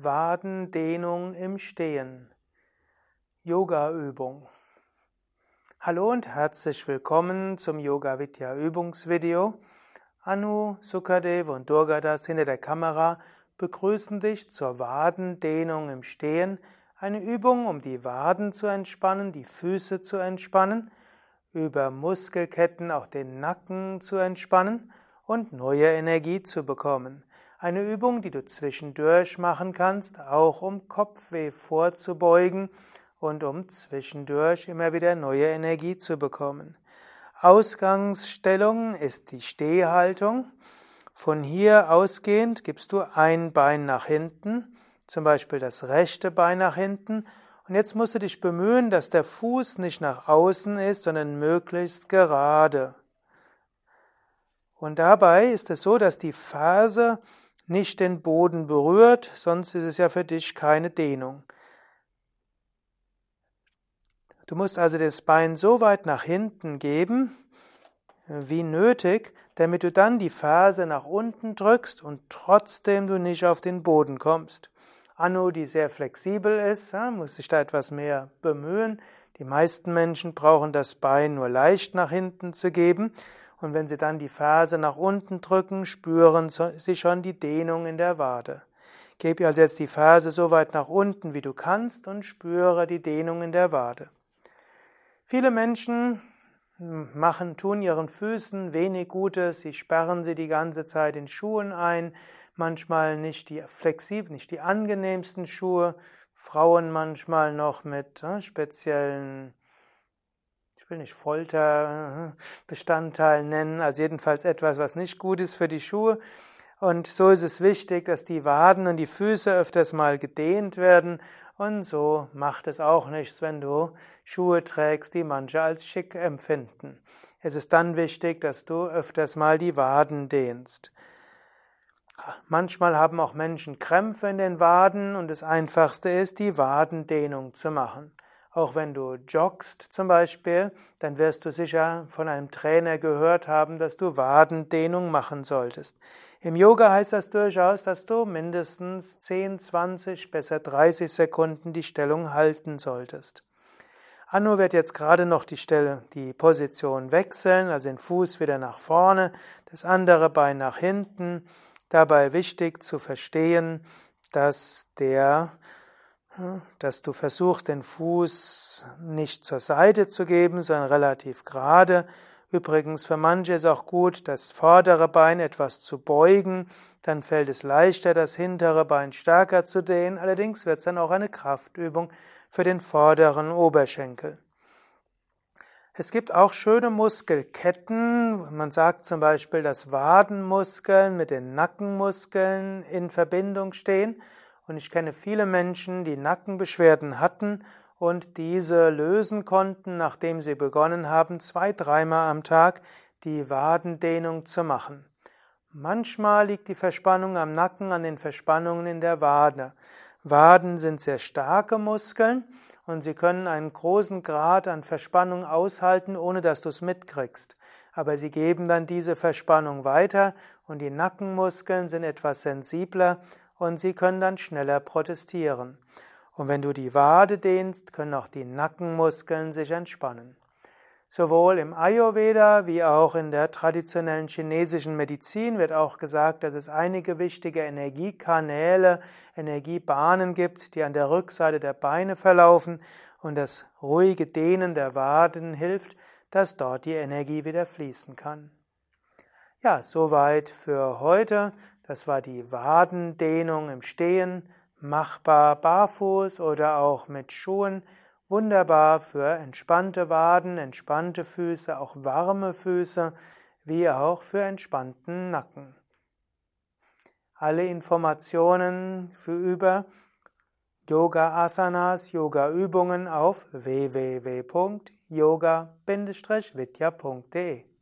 Wadendehnung im Stehen. Yoga-Übung. Hallo und herzlich willkommen zum Yoga Vidya Übungsvideo. Anu, Sukadev und Durgadas hinter der Kamera begrüßen dich zur Wadendehnung im Stehen. Eine Übung, um die Waden zu entspannen, die Füße zu entspannen, über Muskelketten auch den Nacken zu entspannen und neue Energie zu bekommen. Eine Übung, die du zwischendurch machen kannst, auch um Kopfweh vorzubeugen und um zwischendurch immer wieder neue Energie zu bekommen. Ausgangsstellung ist die Stehhaltung. Von hier ausgehend gibst du ein Bein nach hinten, zum Beispiel das rechte Bein nach hinten. Und jetzt musst du dich bemühen, dass der Fuß nicht nach außen ist, sondern möglichst gerade. Und dabei ist es so, dass die Ferse nicht den Boden berührt, sonst ist es ja für dich keine Dehnung. Du musst also das Bein so weit nach hinten geben, wie nötig, damit du dann die Ferse nach unten drückst und trotzdem du nicht auf den Boden kommst. Anu, die sehr flexibel ist, muss sich da etwas mehr bemühen. Die meisten Menschen brauchen das Bein nur leicht nach hinten zu geben und wenn Sie dann die Ferse nach unten drücken, spüren Sie schon die Dehnung in der Wade. Gebe also jetzt die Ferse so weit nach unten, wie du kannst und spüre die Dehnung in der Wade. Viele Menschen machen, tun ihren Füßen wenig Gutes, sie sperren sie die ganze Zeit in Schuhen ein, manchmal nicht die flexibel, nicht die angenehmsten Schuhe, Frauen manchmal noch mit äh, speziellen ich will nicht Folterbestandteil nennen, also jedenfalls etwas, was nicht gut ist für die Schuhe. Und so ist es wichtig, dass die Waden und die Füße öfters mal gedehnt werden. Und so macht es auch nichts, wenn du Schuhe trägst, die manche als schick empfinden. Es ist dann wichtig, dass du öfters mal die Waden dehnst. Manchmal haben auch Menschen Krämpfe in den Waden und das Einfachste ist, die Wadendehnung zu machen. Auch wenn du joggst zum Beispiel, dann wirst du sicher von einem Trainer gehört haben, dass du Wadendehnung machen solltest. Im Yoga heißt das durchaus, dass du mindestens 10, 20, besser 30 Sekunden die Stellung halten solltest. Anu wird jetzt gerade noch die Stelle, die Position wechseln, also den Fuß wieder nach vorne, das andere Bein nach hinten. Dabei wichtig zu verstehen, dass der dass du versuchst, den Fuß nicht zur Seite zu geben, sondern relativ gerade. Übrigens, für manche ist auch gut, das vordere Bein etwas zu beugen, dann fällt es leichter, das hintere Bein stärker zu dehnen, allerdings wird es dann auch eine Kraftübung für den vorderen Oberschenkel. Es gibt auch schöne Muskelketten. Man sagt zum Beispiel, dass Wadenmuskeln mit den Nackenmuskeln in Verbindung stehen. Und ich kenne viele Menschen, die Nackenbeschwerden hatten und diese lösen konnten, nachdem sie begonnen haben, zwei, dreimal am Tag die Wadendehnung zu machen. Manchmal liegt die Verspannung am Nacken an den Verspannungen in der Wade. Waden sind sehr starke Muskeln und sie können einen großen Grad an Verspannung aushalten, ohne dass du es mitkriegst. Aber sie geben dann diese Verspannung weiter und die Nackenmuskeln sind etwas sensibler und sie können dann schneller protestieren. Und wenn du die Wade dehnst, können auch die Nackenmuskeln sich entspannen. Sowohl im Ayurveda wie auch in der traditionellen chinesischen Medizin wird auch gesagt, dass es einige wichtige Energiekanäle, Energiebahnen gibt, die an der Rückseite der Beine verlaufen und das ruhige Dehnen der Waden hilft, dass dort die Energie wieder fließen kann. Ja, soweit für heute. Das war die Wadendehnung im Stehen, machbar barfuß oder auch mit Schuhen. Wunderbar für entspannte Waden, entspannte Füße, auch warme Füße, wie auch für entspannten Nacken. Alle Informationen für über Yoga Asanas, Yoga Übungen auf www.yoga-vidya.de